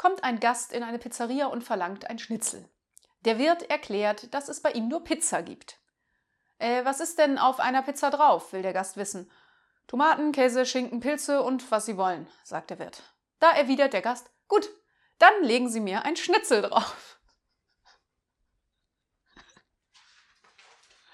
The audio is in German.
kommt ein Gast in eine Pizzeria und verlangt ein Schnitzel. Der Wirt erklärt, dass es bei ihm nur Pizza gibt. Äh, was ist denn auf einer Pizza drauf? will der Gast wissen. Tomaten, Käse, Schinken, Pilze und was Sie wollen, sagt der Wirt. Da erwidert der Gast, gut, dann legen Sie mir ein Schnitzel drauf.